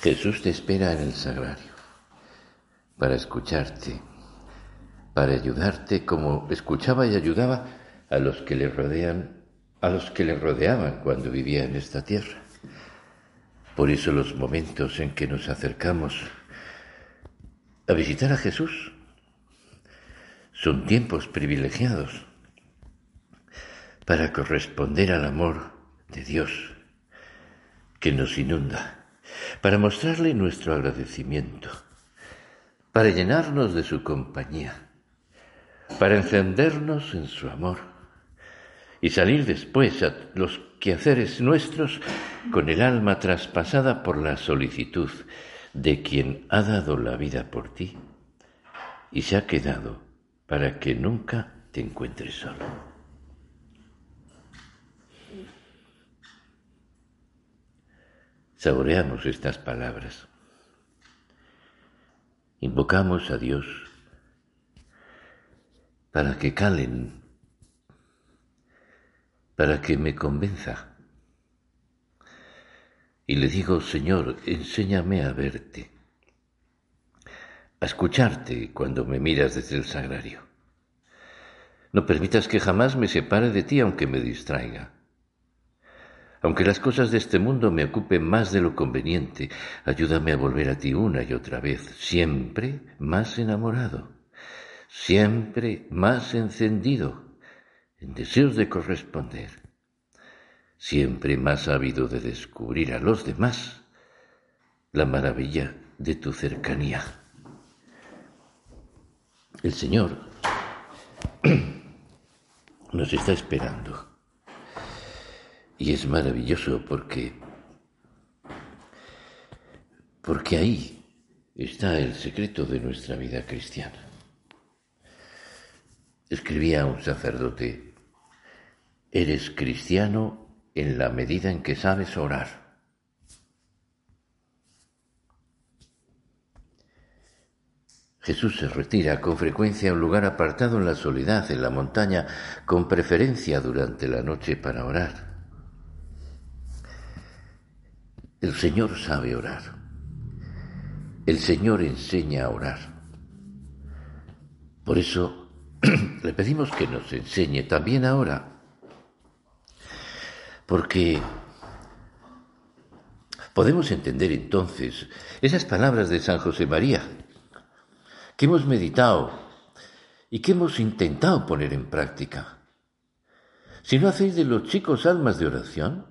Jesús te espera en el sagrario para escucharte, para ayudarte como escuchaba y ayudaba a los que le rodean, a los que le rodeaban cuando vivía en esta tierra. Por eso los momentos en que nos acercamos a visitar a Jesús son tiempos privilegiados para corresponder al amor de Dios que nos inunda para mostrarle nuestro agradecimiento, para llenarnos de su compañía, para encendernos en su amor y salir después a los quehaceres nuestros con el alma traspasada por la solicitud de quien ha dado la vida por ti y se ha quedado para que nunca te encuentres solo. Saboreamos estas palabras. Invocamos a Dios para que calen, para que me convenza. Y le digo, Señor, enséñame a verte, a escucharte cuando me miras desde el sagrario. No permitas que jamás me separe de ti aunque me distraiga. Aunque las cosas de este mundo me ocupen más de lo conveniente, ayúdame a volver a ti una y otra vez, siempre más enamorado, siempre más encendido, en deseos de corresponder, siempre más ávido de descubrir a los demás la maravilla de tu cercanía. El Señor nos está esperando y es maravilloso porque, porque ahí está el secreto de nuestra vida cristiana. Escribía un sacerdote, eres cristiano en la medida en que sabes orar. Jesús se retira con frecuencia a un lugar apartado en la soledad, en la montaña, con preferencia durante la noche para orar. El Señor sabe orar. El Señor enseña a orar. Por eso le pedimos que nos enseñe también ahora. Porque podemos entender entonces esas palabras de San José María que hemos meditado y que hemos intentado poner en práctica. Si no hacéis de los chicos almas de oración,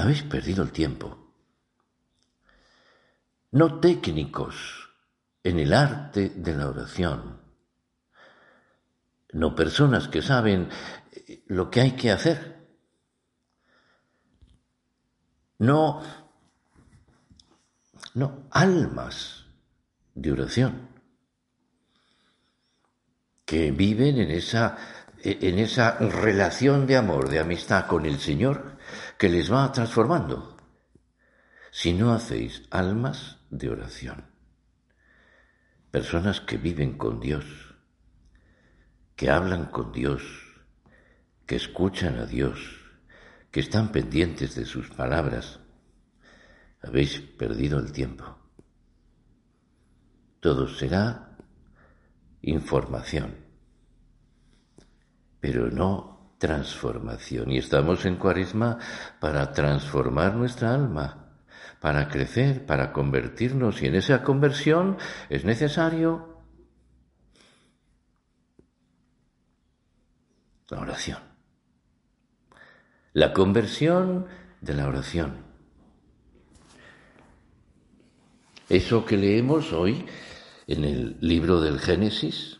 habéis perdido el tiempo. No técnicos en el arte de la oración. No personas que saben eh, lo que hay que hacer. No, no, almas de oración que viven en esa, en esa relación de amor, de amistad con el Señor, que les va transformando. Si no hacéis almas de oración, personas que viven con Dios, que hablan con Dios, que escuchan a Dios, que están pendientes de sus palabras, habéis perdido el tiempo. Todo será información, pero no transformación. Y estamos en cuaresma para transformar nuestra alma, para crecer, para convertirnos. Y en esa conversión es necesario la oración. La conversión de la oración. Eso que leemos hoy en el libro del Génesis,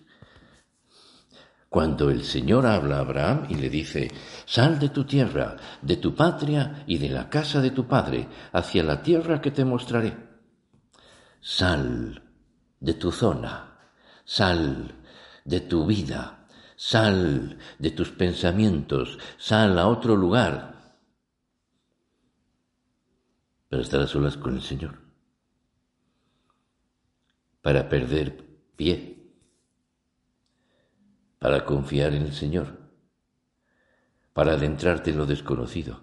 cuando el Señor habla a Abraham y le dice, sal de tu tierra, de tu patria y de la casa de tu padre, hacia la tierra que te mostraré. Sal de tu zona, sal de tu vida, sal de tus pensamientos, sal a otro lugar para estar a solas con el Señor, para perder pie para confiar en el Señor, para adentrarte en lo desconocido,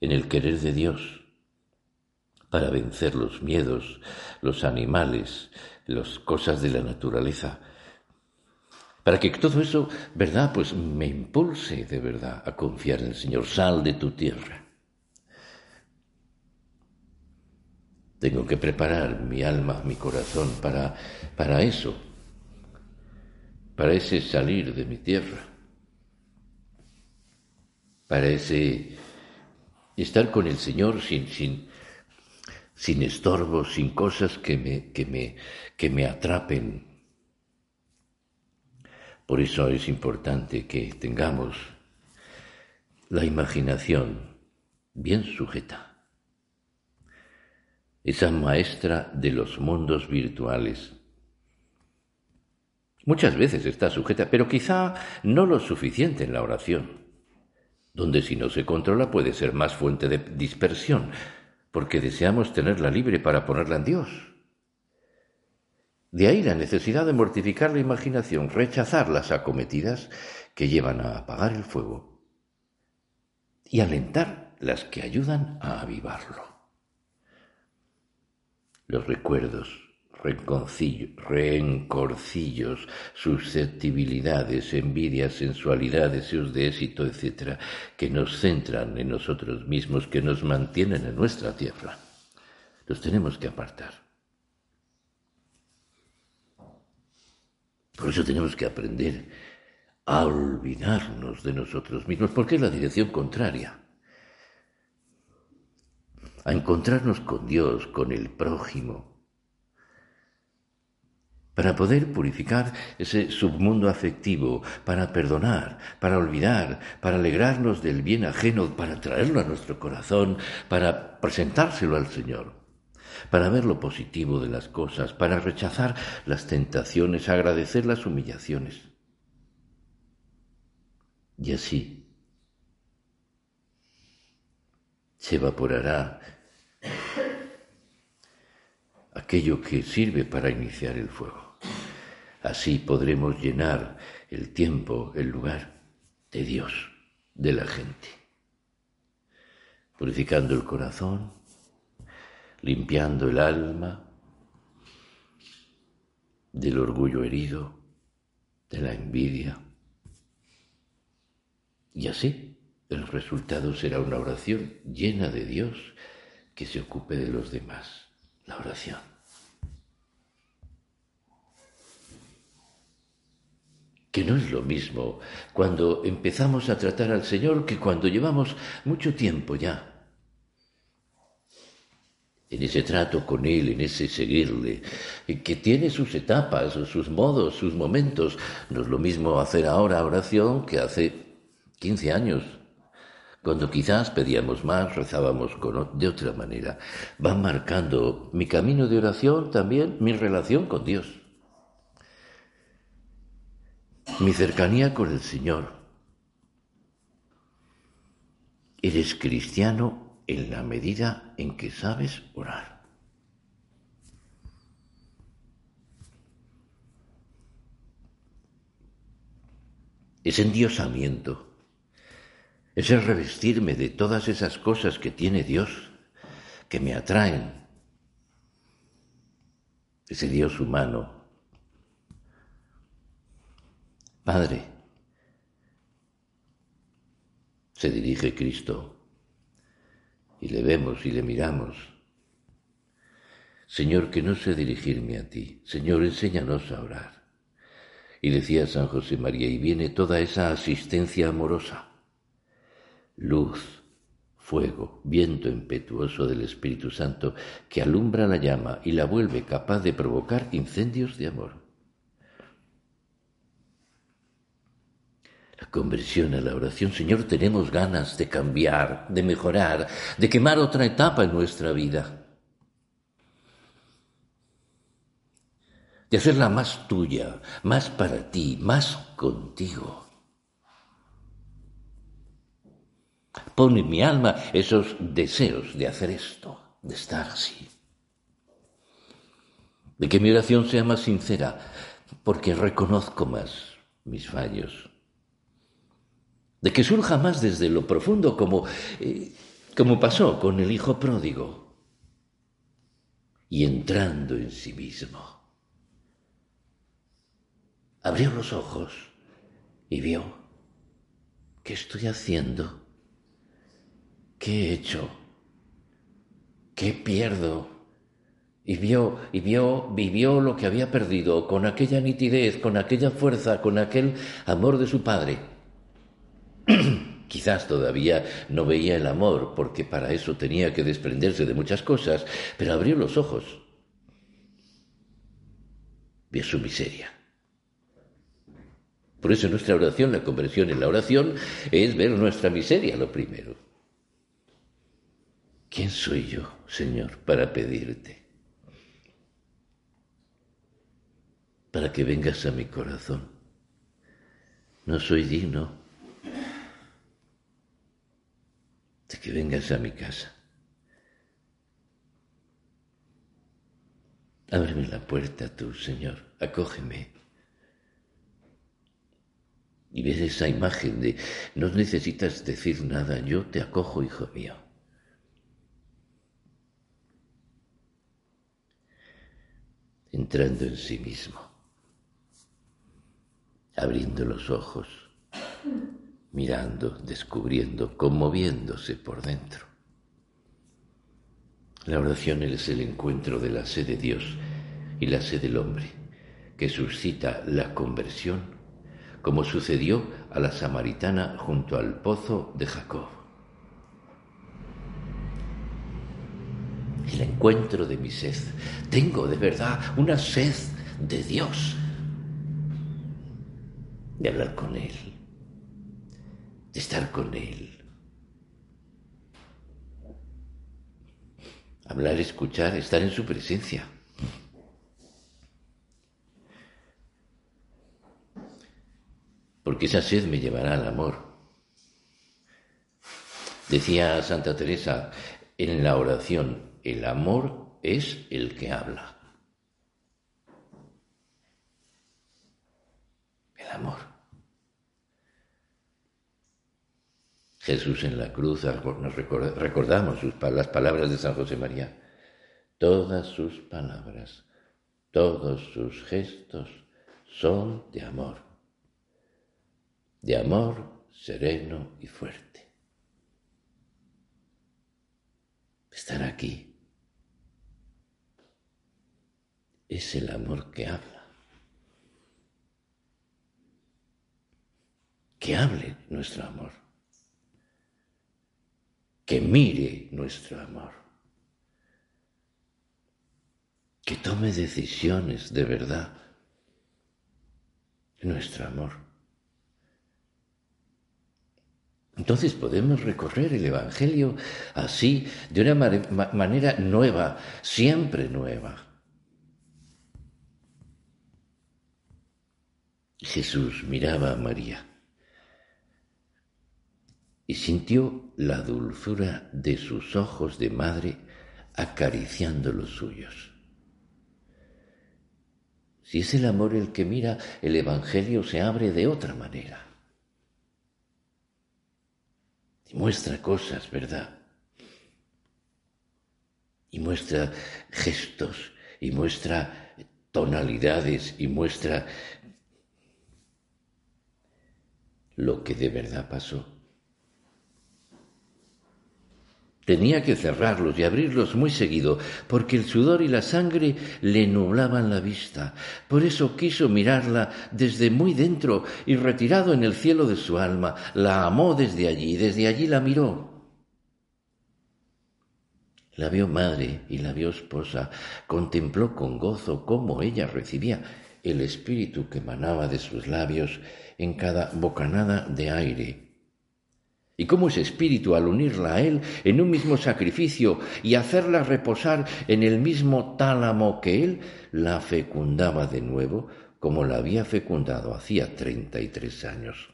en el querer de Dios, para vencer los miedos, los animales, las cosas de la naturaleza, para que todo eso, ¿verdad? Pues me impulse de verdad a confiar en el Señor. Sal de tu tierra. Tengo que preparar mi alma, mi corazón para, para eso, parece salir de mi tierra, parece estar con el Señor sin, sin, sin estorbos, sin cosas que me, que, me, que me atrapen. Por eso es importante que tengamos la imaginación bien sujeta. Esa maestra de los mundos virtuales Muchas veces está sujeta, pero quizá no lo suficiente en la oración, donde si no se controla puede ser más fuente de dispersión, porque deseamos tenerla libre para ponerla en Dios. De ahí la necesidad de mortificar la imaginación, rechazar las acometidas que llevan a apagar el fuego y alentar las que ayudan a avivarlo. Los recuerdos, rencorcillos, susceptibilidades, envidias, sensualidades, deseos de éxito, etc., que nos centran en nosotros mismos, que nos mantienen en nuestra tierra. Los tenemos que apartar. Por eso tenemos que aprender a olvidarnos de nosotros mismos, porque es la dirección contraria. A encontrarnos con Dios, con el prójimo, para poder purificar ese submundo afectivo, para perdonar, para olvidar, para alegrarnos del bien ajeno, para traerlo a nuestro corazón, para presentárselo al Señor, para ver lo positivo de las cosas, para rechazar las tentaciones, agradecer las humillaciones. Y así se evaporará aquello que sirve para iniciar el fuego. Así podremos llenar el tiempo, el lugar de Dios, de la gente, purificando el corazón, limpiando el alma del orgullo herido, de la envidia. Y así el resultado será una oración llena de Dios que se ocupe de los demás, la oración. Que no es lo mismo cuando empezamos a tratar al Señor que cuando llevamos mucho tiempo ya en ese trato con Él, en ese seguirle, que tiene sus etapas, sus modos, sus momentos. No es lo mismo hacer ahora oración que hace 15 años, cuando quizás pedíamos más, rezábamos de otra manera. Va marcando mi camino de oración también mi relación con Dios mi cercanía con el Señor. Eres cristiano en la medida en que sabes orar. Es endiosamiento, es el revestirme de todas esas cosas que tiene Dios, que me atraen. Ese Dios humano Padre, Se dirige Cristo y le vemos y le miramos. Señor, que no sé dirigirme a ti. Señor, enséñanos a orar. Y decía San José María, y viene toda esa asistencia amorosa. Luz, fuego, viento impetuoso del Espíritu Santo que alumbra la llama y la vuelve capaz de provocar incendios de amor. La conversión a la oración, Señor, tenemos ganas de cambiar, de mejorar, de quemar otra etapa en nuestra vida. De hacerla más tuya, más para ti, más contigo. Pone en mi alma esos deseos de hacer esto, de estar así. De que mi oración sea más sincera, porque reconozco más mis fallos. De que surja más desde lo profundo, como, eh, como pasó con el hijo pródigo, y entrando en sí mismo. Abrió los ojos y vio, ¿qué estoy haciendo? ¿qué he hecho? ¿Qué pierdo? Y vio, y vio, vivió lo que había perdido con aquella nitidez, con aquella fuerza, con aquel amor de su padre. Quizás todavía no veía el amor, porque para eso tenía que desprenderse de muchas cosas, pero abrió los ojos. Vio su miseria. Por eso nuestra oración, la conversión en la oración, es ver nuestra miseria lo primero. ¿Quién soy yo, Señor, para pedirte? Para que vengas a mi corazón. No soy digno de que vengas a mi casa. Ábreme la puerta tú, Señor, acógeme. Y ves esa imagen de no necesitas decir nada, yo te acojo, hijo mío. entrando en sí mismo, abriendo los ojos, mirando, descubriendo, conmoviéndose por dentro. La oración es el encuentro de la sed de Dios y la sed del hombre, que suscita la conversión, como sucedió a la samaritana junto al pozo de Jacob. el encuentro de mi sed. Tengo de verdad una sed de Dios, de hablar con Él, estar con Él. Hablar, escuchar, estar en su presencia. Porque esa sed me llevará al amor. Decía Santa Teresa en la oración, el amor es el que habla. El amor. Jesús en la cruz, nos recordamos las palabras de San José María. Todas sus palabras, todos sus gestos son de amor. De amor sereno y fuerte. Estar aquí es el amor que habla. Que hable nuestro amor. Que mire nuestro amor. Que tome decisiones de verdad. Nuestro amor. Entonces podemos recorrer el Evangelio así, de una manera nueva, siempre nueva. Jesús miraba a María y sintió la dulzura de sus ojos de madre acariciando los suyos. Si es el amor el que mira, el Evangelio se abre de otra manera. Y muestra cosas, ¿verdad? Y muestra gestos, y muestra tonalidades, y muestra lo que de verdad pasó. Tenía que cerrarlos y abrirlos muy seguido, porque el sudor y la sangre le nublaban la vista. Por eso quiso mirarla desde muy dentro y retirado en el cielo de su alma, la amó desde allí, desde allí la miró. La vio madre y la vio esposa, contempló con gozo cómo ella recibía el espíritu que emanaba de sus labios en cada bocanada de aire y cómo ese espíritu, al unirla a él en un mismo sacrificio y hacerla reposar en el mismo tálamo que él, la fecundaba de nuevo como la había fecundado hacía treinta y tres años.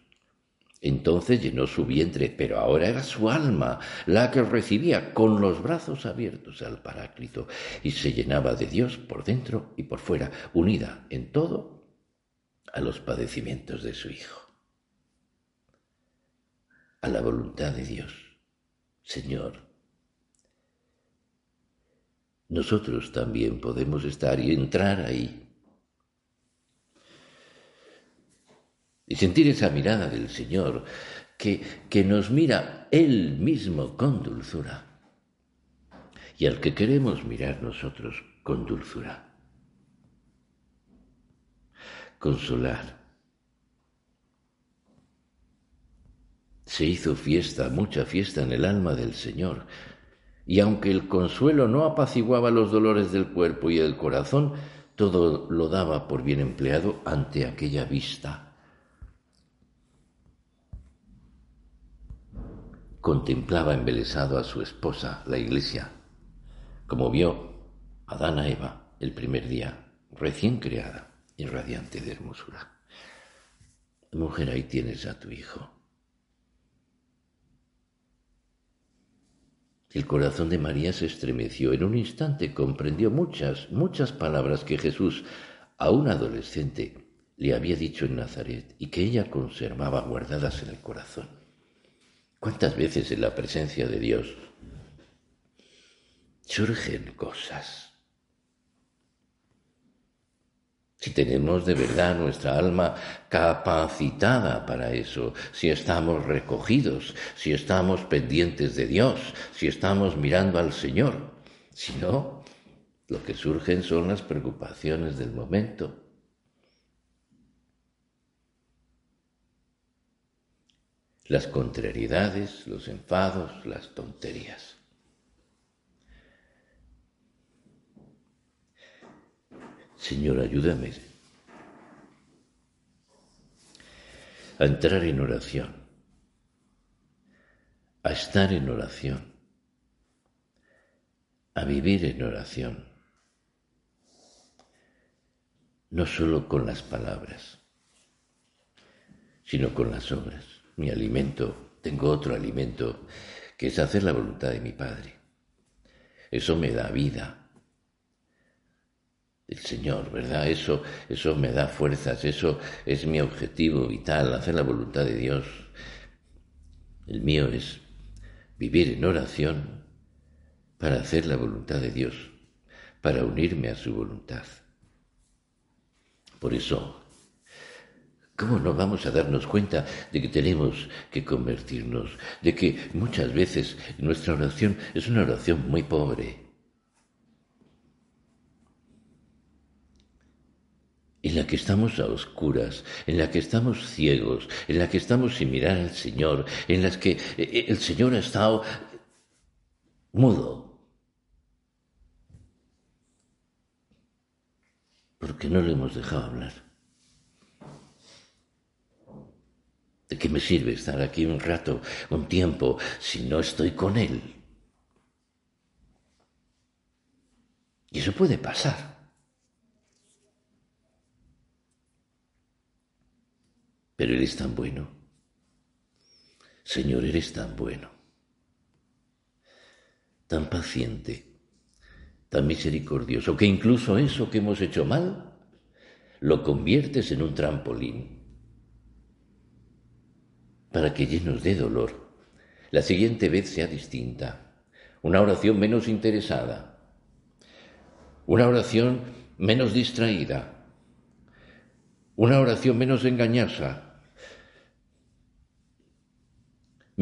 Entonces llenó su vientre, pero ahora era su alma la que recibía con los brazos abiertos al Paráclito y se llenaba de Dios por dentro y por fuera, unida en todo a los padecimientos de su Hijo a la voluntad de Dios. Señor, nosotros también podemos estar y entrar ahí. Y sentir esa mirada del Señor que, que nos mira Él mismo con dulzura y al que queremos mirar nosotros con dulzura. Consolar Se hizo fiesta, mucha fiesta en el alma del Señor. Y aunque el consuelo no apaciguaba los dolores del cuerpo y del corazón, todo lo daba por bien empleado ante aquella vista. Contemplaba embelesado a su esposa, la iglesia, como vio Adán a Eva el primer día, recién creada y radiante de hermosura. Mujer, ahí tienes a tu hijo. El corazón de María se estremeció. En un instante comprendió muchas, muchas palabras que Jesús, a un adolescente, le había dicho en Nazaret y que ella conservaba guardadas en el corazón. ¿Cuántas veces en la presencia de Dios surgen cosas si tenemos de verdad nuestra alma capacitada para eso, si estamos recogidos, si estamos pendientes de Dios, si estamos mirando al Señor. Si no, lo que surgen son las preocupaciones del momento. Las contrariedades, los enfados, las tonterías. Señor, ayúdame. A entrar en oración, a estar en oración, a vivir en oración, no solo con las palabras, sino con las obras. Mi alimento, tengo otro alimento, que es hacer la voluntad de mi Padre. Eso me da vida, el Señor, ¿verdad? Eso, eso me da fuerzas, eso es mi objetivo vital, hacer la voluntad de Dios. El mío es vivir en oración para hacer la voluntad de Dios, para unirme a su voluntad. Por eso, ¿cómo no vamos a darnos cuenta de que tenemos que convertirnos, de que muchas veces nuestra oración es una oración muy pobre? En la que estamos a oscuras, en la que estamos ciegos, en la que estamos sin mirar al Señor, en las que eh, eh, el Señor ha estado mudo. Porque no le hemos dejado hablar. ¿De qué me sirve estar aquí un rato, un tiempo, si no estoy con Él? Y eso puede pasar. Pero eres tan bueno. Señor, eres tan bueno, tan paciente, tan misericordioso, que incluso eso que hemos hecho mal, lo conviertes en un trampolín para que llenos de dolor, la siguiente vez sea distinta, una oración menos interesada, una oración menos distraída, una oración menos engañosa,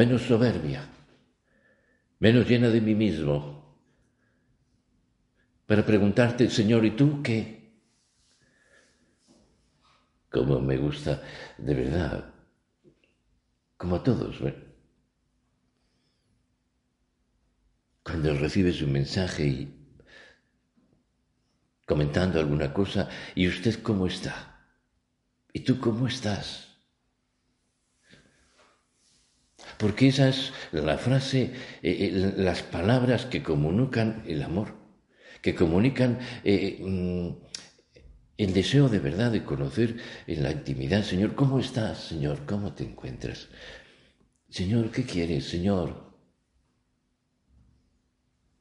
menos soberbia, menos llena de mí mismo, para preguntarte, Señor, ¿y tú qué? Como me gusta, de verdad, como a todos, cuando recibes un mensaje y comentando alguna cosa, ¿y usted cómo está? ¿Y tú cómo estás? Porque esa es la frase, eh, eh, las palabras que comunican el amor, que comunican eh, mm, el deseo de verdad de conocer en la intimidad, Señor, ¿cómo estás, Señor? ¿Cómo te encuentras? Señor, ¿qué quieres, Señor?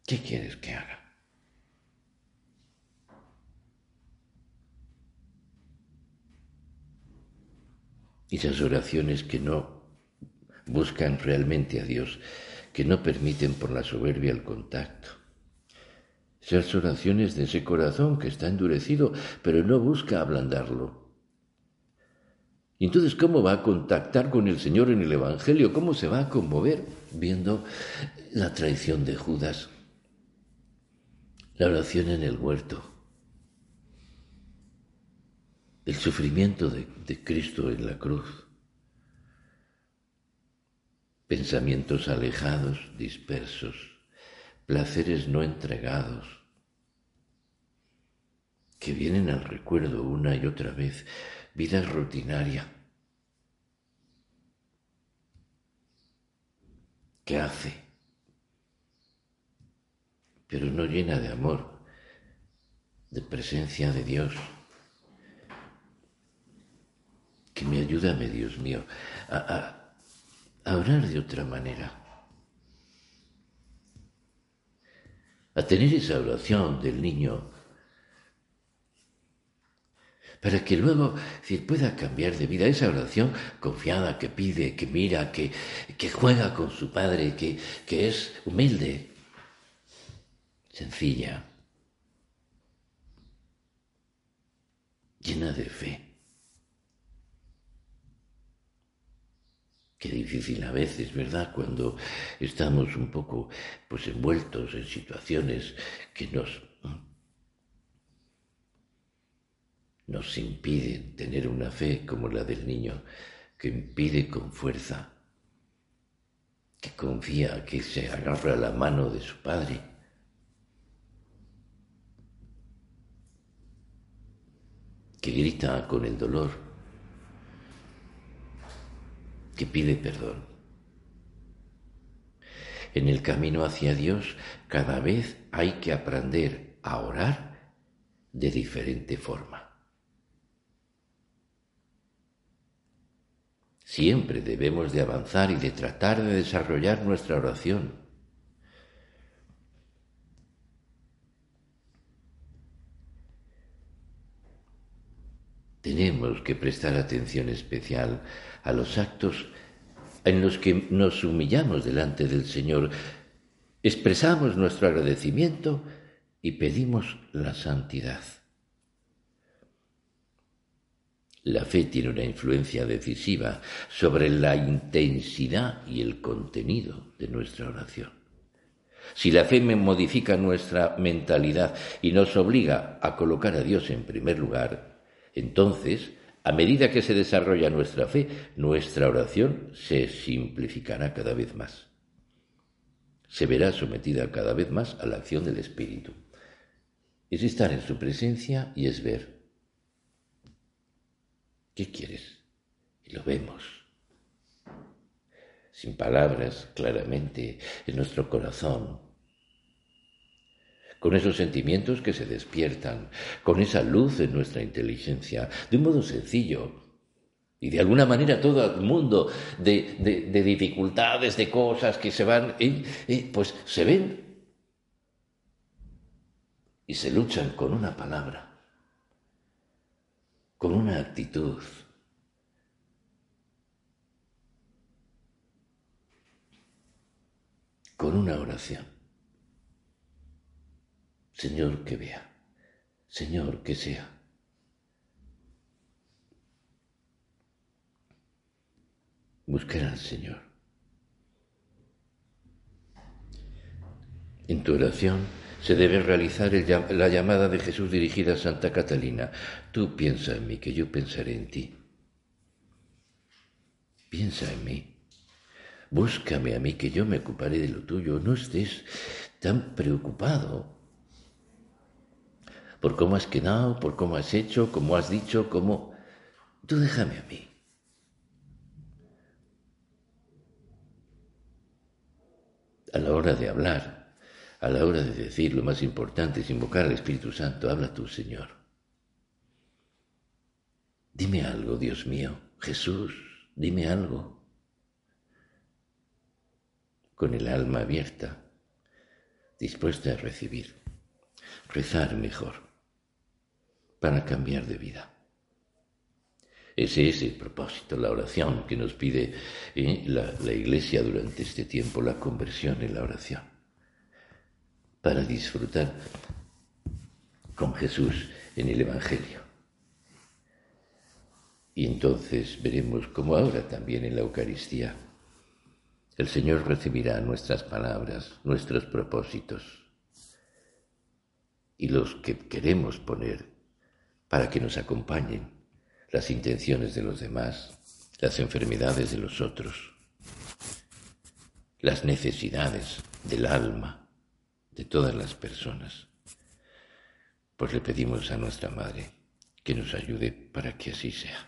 ¿Qué quieres que haga? Esas oraciones que no buscan realmente a Dios, que no permiten por la soberbia el contacto. Esas oraciones de ese corazón que está endurecido, pero no busca ablandarlo. Entonces, ¿cómo va a contactar con el Señor en el Evangelio? ¿Cómo se va a conmover viendo la traición de Judas? La oración en el huerto. El sufrimiento de Cristo en la cruz pensamientos alejados, dispersos, placeres no entregados, que vienen al recuerdo una y otra vez, vida rutinaria, que hace, pero no llena de amor, de presencia de Dios. Que me ayúdame, Dios mío, a, a a orar de otra manera, a tener esa oración del niño para que luego pueda cambiar de vida esa oración confiada que pide, que mira, que, que juega con su padre, que, que es humilde, sencilla, llena de fe. Qué difícil a veces, ¿verdad? Cuando estamos un poco pues envueltos en situaciones que nos nos impiden tener una fe como la del niño, que impide con fuerza, que confía, que se agarra la mano de su padre. que grita con el dolor que pide perdón. En el camino hacia Dios cada vez hay que aprender a orar de diferente forma. Siempre debemos de avanzar y de tratar de desarrollar nuestra oración. Tenemos que prestar atención especial a los actos en los que nos humillamos delante del Señor, expresamos nuestro agradecimiento y pedimos la santidad. La fe tiene una influencia decisiva sobre la intensidad y el contenido de nuestra oración. Si la fe modifica nuestra mentalidad y nos obliga a colocar a Dios en primer lugar, entonces a medida que se desarrolla nuestra fe, nuestra oración se simplificará cada vez más. Se verá sometida cada vez más a la acción del Espíritu. Es estar en su presencia y es ver. ¿Qué quieres? Y lo vemos. Sin palabras, claramente, en nuestro corazón, con esos sentimientos que se despiertan, con esa luz en nuestra inteligencia, de un modo sencillo. Y de alguna manera todo el mundo de, dificultades, de cosas que se van, pues se ven y se luchan con una palabra, con una actitud. con una oración. Señor, que vea. Señor, que sea. Buscar al Señor. En tu oración se debe realizar la llamada de Jesús dirigida a Santa Catalina. Tú piensa en mí, que yo pensaré en ti. Piensa en mí. Búscame a mí, que yo me ocuparé de lo tuyo. No estés tan preocupado por cómo has quedado, por cómo has hecho, cómo has dicho, cómo... Tú déjame a mí. A la hora de hablar, a la hora de decir, lo más importante es invocar al Espíritu Santo. Habla tú, Señor. Dime algo, Dios mío. Jesús, dime algo. Con el alma abierta, dispuesta a recibir. Rezar mejor para cambiar de vida. Ese es el propósito, la oración que nos pide ¿eh? la, la Iglesia durante este tiempo, la conversión en la oración, para disfrutar con Jesús en el Evangelio. Y entonces veremos como ahora también en la Eucaristía el Señor recibirá nuestras palabras, nuestros propósitos y los que queremos poner para que nos acompañen las intenciones de los demás, las enfermedades de los otros, las necesidades del alma de todas las personas. Pues le pedimos a nuestra Madre que nos ayude para que así sea.